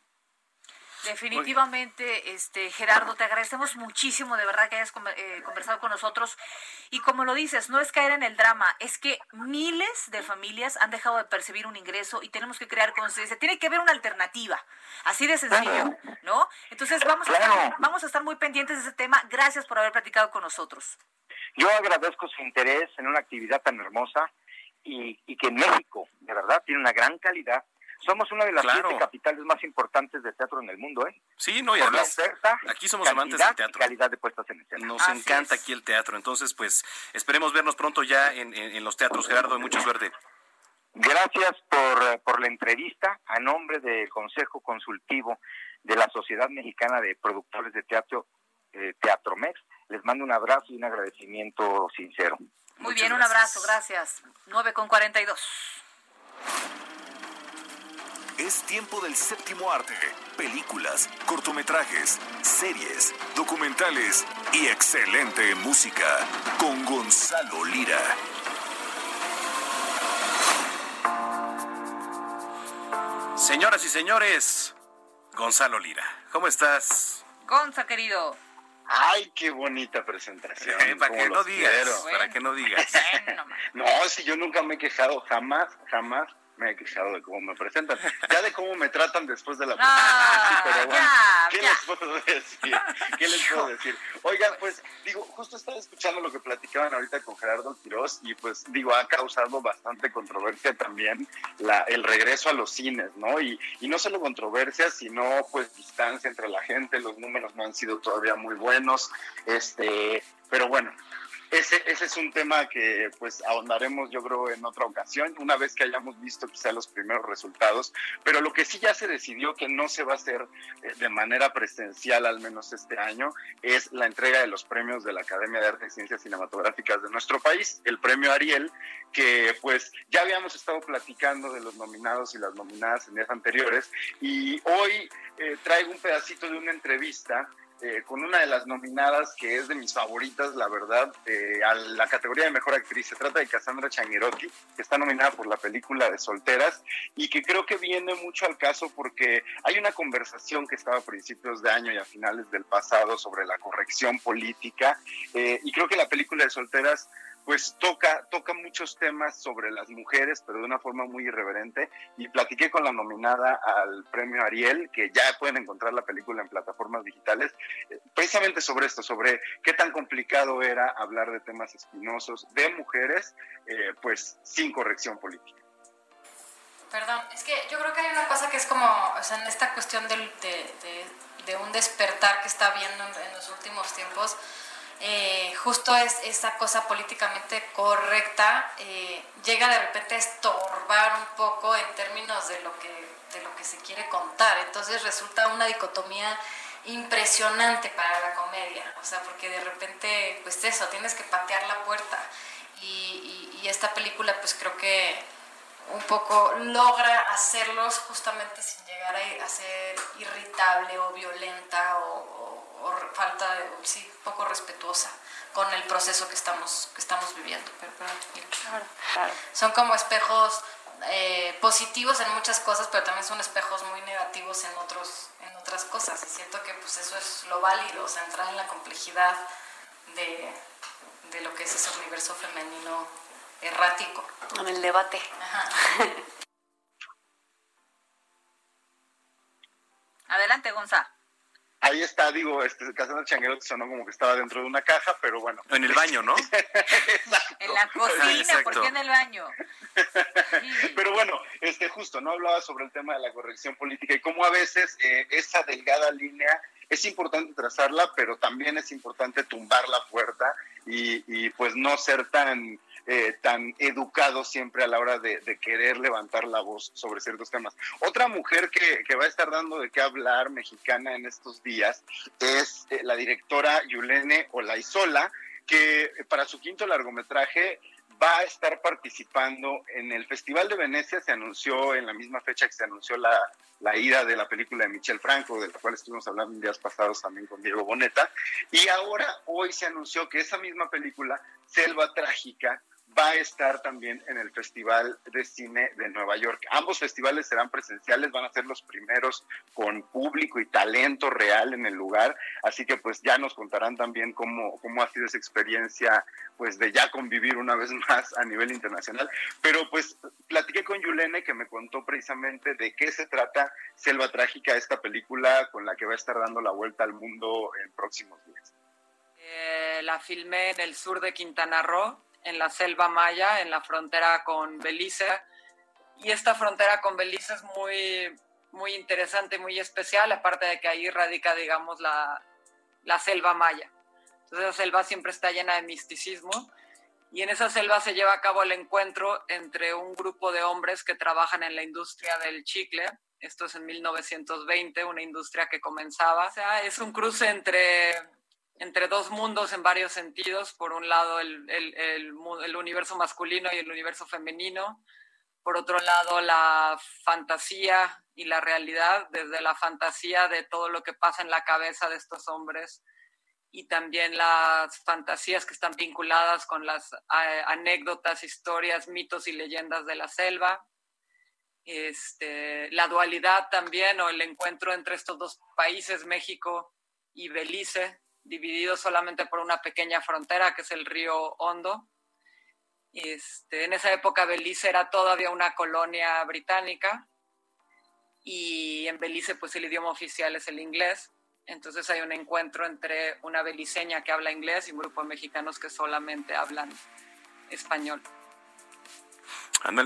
Definitivamente, este Gerardo, te agradecemos muchísimo de verdad que hayas eh, conversado con nosotros. Y como lo dices, no es caer en el drama, es que miles de familias han dejado de percibir un ingreso y tenemos que crear conciencia. Tiene que haber una alternativa, así de sencillo, ¿no? Entonces vamos a, estar, vamos a estar muy pendientes de ese tema. Gracias por haber platicado con nosotros. Yo agradezco su interés en una actividad tan hermosa y, y que México, de verdad, tiene una gran calidad somos una de las siete capitales más importantes de teatro en el mundo, ¿eh? Sí, no, y Por la oferta, aquí somos amantes del teatro. y calidad de puestas en escena. Nos encanta aquí el teatro, entonces pues esperemos vernos pronto ya en, en- en los teatros, Gerardo, y mucha suerte. Gracias por, por la entrevista a nombre del Consejo Consultivo de la Sociedad Mexicana de Productores de Teatro, eh, Teatromex. Les mando un abrazo y un agradecimiento sincero. Muy bien, un abrazo, gracias. 9 con 42. Es tiempo del séptimo arte. Películas, cortometrajes, series, documentales y excelente música con Gonzalo Lira. Señoras y señores, Gonzalo Lira, ¿cómo estás? Gonza, querido. Ay, qué bonita presentación. Eh, para que no digas, para que no digas. No, si yo nunca me he quejado, jamás, jamás me he quejado de cómo me presentan. Ya de cómo me tratan después de la Ah, pero bueno, ya, ¿qué ya. les puedo decir? ¿Qué les puedo decir? Oigan, pues digo, justo estaba escuchando lo que platicaban ahorita con Gerardo Quiroz y pues digo, ha causado bastante controversia también la, el regreso a los cines, ¿no? Y, y no solo controversia, sino pues distancia entre la gente, los números no han sido todavía muy buenos, este, pero bueno, ese, ese es un tema que pues ahondaremos yo creo en otra ocasión, una vez que hayamos visto quizá los primeros resultados, pero lo que sí ya se decidió que no se va a hacer eh, de manera presencial, al menos este año, es la entrega de los premios de la Academia de Arte y Ciencias Cinematográficas de nuestro país, el premio Ariel, que pues ya habíamos estado platicando de los nominados y las nominadas en días anteriores, y hoy eh, traigo un pedacito de una entrevista eh, con una de las nominadas que es de mis favoritas, la verdad, eh, a la categoría de mejor actriz. Se trata de Cassandra Changuerotti, que está nominada por la película de Solteras y que creo que viene mucho al caso porque hay una conversación que estaba a principios de año y a finales del pasado sobre la corrección política eh, y creo que la película de Solteras pues toca, toca muchos temas sobre las mujeres, pero de una forma muy irreverente. Y platiqué con la nominada al premio Ariel, que ya pueden encontrar la película en plataformas digitales, eh, precisamente sobre esto, sobre qué tan complicado era hablar de temas espinosos de mujeres, eh, pues sin corrección política. Perdón, es que yo creo que hay una cosa que es como, o sea, en esta cuestión de, de, un despertar que está habiendo en los últimos tiempos, eh, justo es esa cosa políticamente correcta eh, llega de repente a estorbar un poco en términos de lo que de lo que se quiere contar. Entonces resulta una dicotomía impresionante para la comedia. O sea porque de repente pues eso tienes que patear la puerta. Y, y, esta película pues creo que un poco logra hacerlos justamente sin llegar a, ser irritable o violenta o, o falta de, sí, poco respetuosa con el proceso que estamos, que estamos viviendo. Pero, Son como espejos eh, positivos en muchas cosas, pero también son espejos muy negativos en, otros, en otras cosas. Y siento que pues eso es lo válido, o sea, entrar en la complejidad de, de lo que es ese universo femenino errático. En el debate. Adelante, Gonzalo ahí está, digo, este Casandra Changuero sonó como que estaba dentro de una caja, pero bueno. En el baño, ¿no? en la cocina, ¿por qué en el baño? Pero bueno, este justo, ¿no? Hablaba sobre el tema de la corrección política y cómo a veces eh, esa delgada línea es importante trazarla, pero también es importante tumbar la puerta y, y pues no ser tan eh, tan educado siempre a la hora de, querer levantar la voz sobre ciertos temas. Otra mujer que, va a estar dando de qué hablar mexicana en estos días es eh, la directora Yulene Olaizola, que para su quinto largometraje va a estar participando en el Festival de Venecia. Se anunció en la misma fecha que se anunció la, la ida de la película de Michel Franco, de la cual estuvimos hablando días pasados también con Diego Boneta. Y ahora, hoy se anunció que esa misma película, Selva Trágica, va a estar también en el Festival de Cine de Nueva York. Ambos festivales serán presenciales, van a ser los primeros con público y talento real en el lugar, así que pues ya nos contarán también cómo, cómo ha sido esa experiencia pues de ya convivir una vez más a nivel internacional. Pero pues platiqué con Yulene que me contó precisamente de qué se trata Selva Trágica, esta película con la que va a estar dando la vuelta al mundo en próximos días. Eh, la filmé en el sur de Quintana Roo en la selva maya, en la frontera con Belice. Y esta frontera con Belice es muy, muy interesante, muy especial, aparte de que ahí radica, digamos, la, la selva maya. Entonces la selva siempre está llena de misticismo y en esa selva se lleva a cabo el encuentro entre un grupo de hombres que trabajan en la industria del chicle. Esto es en 1920, una industria que comenzaba. O sea, es un cruce entre entre dos mundos en varios sentidos. Por un lado, el, el, el, universo masculino y el universo femenino. Por otro lado, la fantasía y la realidad, desde la fantasía de todo lo que pasa en la cabeza de estos hombres y también las fantasías que están vinculadas con las anécdotas, historias, mitos y leyendas de la selva. Este, la dualidad también o el encuentro entre estos dos países, México y Belice, dividido solamente por una pequeña frontera que es el río Hondo. Este, en esa época Belice era todavía una colonia británica y en Belice pues el idioma oficial es el inglés. Entonces hay un encuentro entre una beliceña que habla inglés y un grupo de mexicanos que solamente hablan español.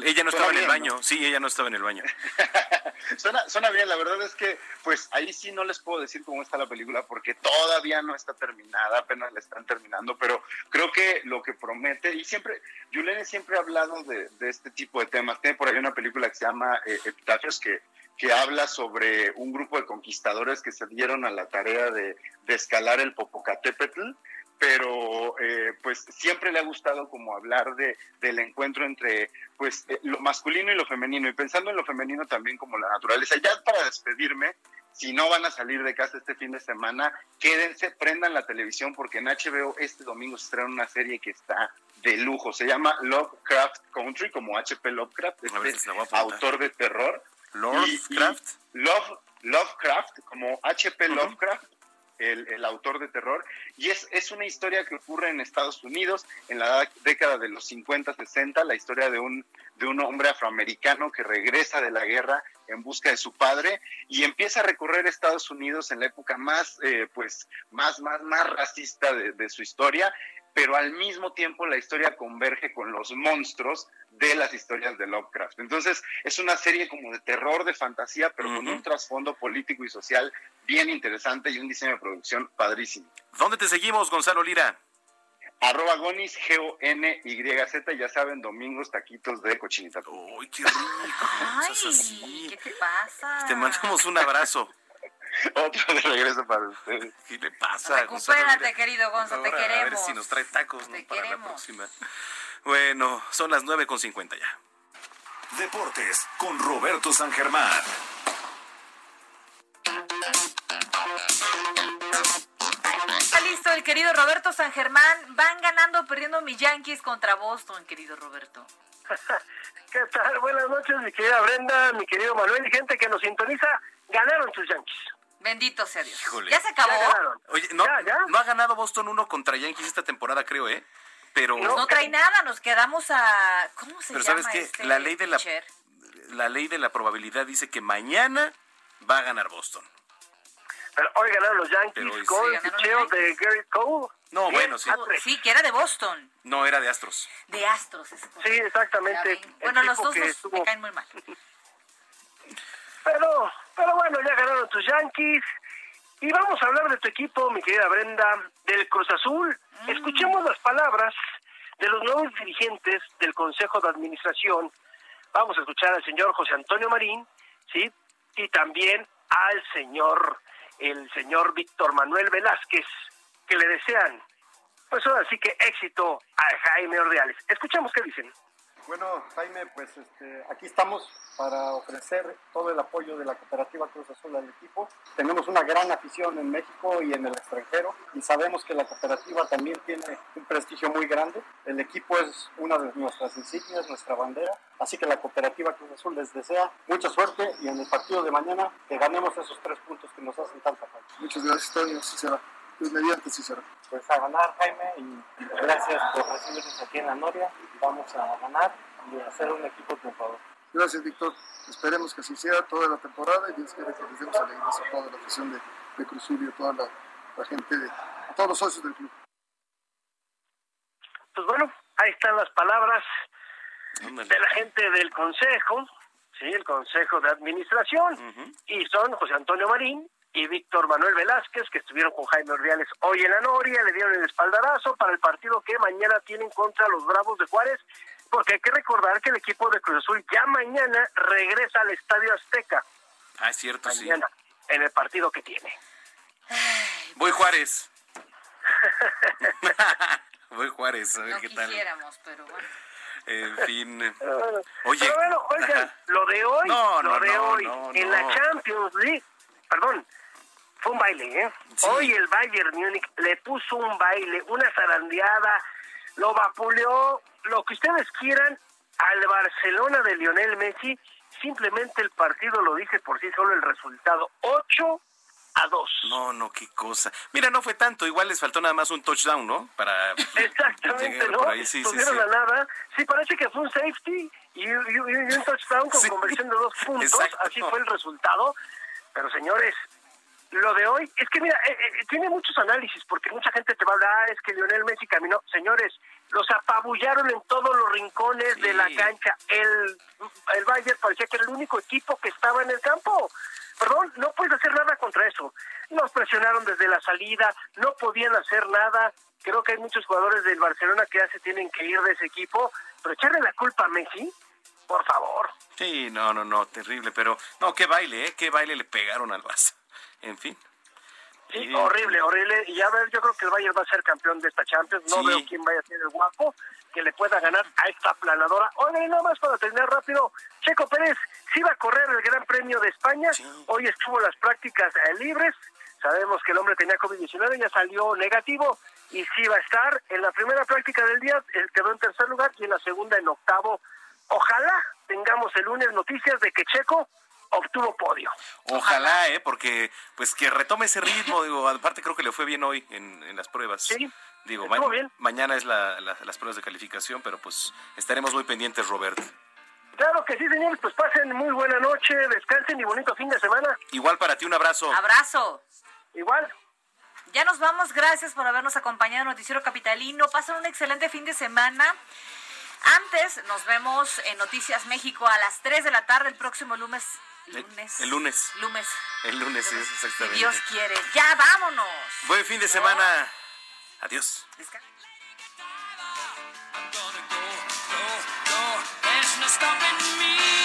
Ella no estaba en el baño, sí, ella no estaba en el baño. Suena, bien, la verdad es que pues ahí sí no les puedo decir cómo está la película porque todavía no está terminada, apenas la están terminando, pero creo que lo que promete, y siempre, Yulene siempre ha hablado de, de este tipo de temas, tiene por ahí una película que se llama eh, Epitafios que, que habla sobre un grupo de conquistadores que se dieron a la tarea de, de escalar el Popocatépetl, pero eh, pues siempre le ha gustado como hablar de del encuentro entre pues eh, lo masculino y lo femenino y pensando en lo femenino también como la naturaleza. Ya para despedirme si no van a salir de casa este fin de semana quédense prendan la televisión porque en HBO este domingo se estrena una serie que está de lujo. Se llama Lovecraft Country como HP Lovecraft este autor de terror. Lovecraft. Love, Lovecraft, como HP Lovecraft, el, autor de terror. Y es, es una historia que ocurre en Estados Unidos en la década de los 50, 60, la historia de un, de un hombre afroamericano que regresa de la guerra en busca de su padre y empieza a recorrer Estados Unidos en la época más, eh, pues, más, más, más racista de su historia pero al mismo tiempo la historia converge con los monstruos de las historias de Lovecraft. Entonces, es una serie como de terror, de fantasía, pero con un trasfondo político y social bien interesante y un diseño de producción padrísimo. ¿Dónde te seguimos, Gonzalo Lira? Arroba Gonis, G-O-N-Y-Z, ya saben, domingos, taquitos de cochinita. ¡Uy, qué rico! Ay, ¿qué te pasa? Te mandamos un abrazo. Otro de regreso para ustedes. ¿Qué le pasa? Recupérate, querido Gonzo, te Ahora, A ver queremos. si nos trae tacos ¿no? Te para la queremos. próxima. Bueno, son las 9.50 ya. Deportes con Roberto San Germán. Está listo el querido Roberto San Germán. Van ganando o perdiendo mis Yankees contra Boston, querido Roberto. ¿Qué tal? Buenas noches, mi querida Brenda, mi querido Manuel y gente que nos sintoniza. Ganaron tus Yankees. Bendito sea Dios. Híjole. ¿Ya se acabó? Ya. Oye, no, no ha ganado Boston uno contra Yankees esta temporada, creo, ¿eh? Pero, Pues no trae nada, nos quedamos a... ¿Cómo se pero llama ¿sabes qué? este La ley de la, pitcher? la ley de la probabilidad dice que mañana va a ganar Boston. Pero hoy ganaron los Yankees hoy con sí. el picheo de Gary Cole. No, bueno, sí. Sí, que era de Boston. No, era de Astros. De Astros. ese Sí, exactamente. Ya. Bueno, los dos nos- estuvo- me caen muy mal. Pero, pero bueno, ya ganaron tus Yankees. Y vamos a hablar de tu equipo, mi querida Brenda, del Cruz Azul. Mm. Escuchemos las palabras de los nuevos dirigentes del Consejo de Administración. Vamos a escuchar al señor José Antonio Marín, ¿sí? Y también al señor, el señor Víctor Manuel Velázquez, que le desean, pues ahora sí que éxito a Jaime Ordeales. Escuchemos qué dicen. Bueno, Jaime, pues este, aquí estamos para ofrecer todo el apoyo de la cooperativa Cruz Azul al equipo. Tenemos una gran afición en México y en el extranjero y sabemos que la cooperativa también tiene un prestigio muy grande. El equipo es una de nuestras insignias, nuestra bandera. Así que la cooperativa Cruz Azul les desea mucha suerte y en el partido de mañana que ganemos esos tres puntos que nos hacen tanta falta. Muchas gracias, Toño. Sí será. Pues mediante sí será. Pues a ganar, Jaime, y gracias por recibirnos aquí en la Noria. Vamos a ganar y a hacer un equipo triunfador. Gracias, Víctor. Esperemos que así sea toda la temporada y Dios quiere que les demos alegrías a toda la afición de, de Cruzul y a toda la, la gente, de, a todos los socios del club. Pues bueno, ahí están las palabras de la gente del Consejo, sí, el Consejo de Administración, y son José Antonio Marín y Víctor Manuel Velázquez, que estuvieron con Jaime Ordiales hoy en la Noria, le dieron el espaldarazo para el partido que mañana tienen contra los Bravos de Juárez, porque hay que recordar que el equipo de Cruz Azul ya mañana regresa al Estadio Azteca, Ah, es cierto, sí. mañana, en el partido que tiene. Voy Juárez. Voy Juárez, a ver No qué tal. quisiéramos, pero bueno. En fin. Pero Oye. bueno, oigan, lo de hoy, No, lo no, de no, hoy, no, en la Champions League, perdón, fue un baile, ¿eh? Hoy el Bayern Múnich le puso un baile, una zarandeada, lo vapuleó, lo que ustedes quieran, al Barcelona de Lionel Messi, simplemente el partido lo dice por sí solo el resultado, 8 a 2. No, no, qué cosa. Mira, no fue tanto, igual les faltó nada más un touchdown, ¿no? Para Exactamente, ¿no? sí, sí, Tuvieron sí. a nada. Sí, parece que fue un safety y, y- y- y un touchdown con conversión de dos puntos. exacto. Así fue el resultado. Pero señores, lo de hoy es que mira, eh, eh, tiene muchos análisis porque mucha gente te va a hablar, es que Lionel Messi caminó, señores, los apabullaron en todos los rincones de la cancha. El, el Bayern parecía que era el único equipo que estaba en el campo. Perdón, no puedes hacer nada contra eso. Nos presionaron desde la salida, no podían hacer nada. Creo que hay muchos jugadores del Barcelona que ya se tienen que ir de ese equipo, pero echarle la culpa a Messi, por favor. Sí, no, no, no, terrible, pero no, qué baile, ¿eh? Qué baile le pegaron al Barça. En fin. Sí, horrible, horrible. Y a ver, yo creo que el Bayern va a ser campeón de esta Champions. No Sí. veo quién vaya a ser el guapo que le pueda ganar a esta planadora. Oye, nada más para terminar rápido. Checo Pérez sí va a correr el Gran Premio de España. Hoy estuvo las prácticas eh, libres. Sabemos que el hombre tenía COVID-19, ya salió negativo y sí va a estar. En la primera práctica del día él quedó en tercer lugar y en la segunda en octavo. Ojalá tengamos el lunes noticias de que Checo obtuvo podio. Ojalá, ¿eh? Porque, pues, que retome ese ritmo. Digo, aparte creo que le fue bien hoy en, en las pruebas. Sí. Digo, ma- bien. mañana es la- la- las pruebas de calificación, pero pues estaremos muy pendientes, Robert. Claro que sí, señores, pues pasen muy buena noche, descansen y bonito fin de semana. Igual para ti, un abrazo. Abrazo. Igual. Ya nos vamos, gracias por habernos acompañado en Noticiero Capitalino. Pasen un excelente fin de semana. Antes nos vemos en Noticias México a las 3 de la tarde el próximo lunes. Lunes. El lunes. Lunes. El lunes, sí, Si exactamente. Dios quiere. Ya vámonos. Buen fin de semana. Adiós. Stopping me.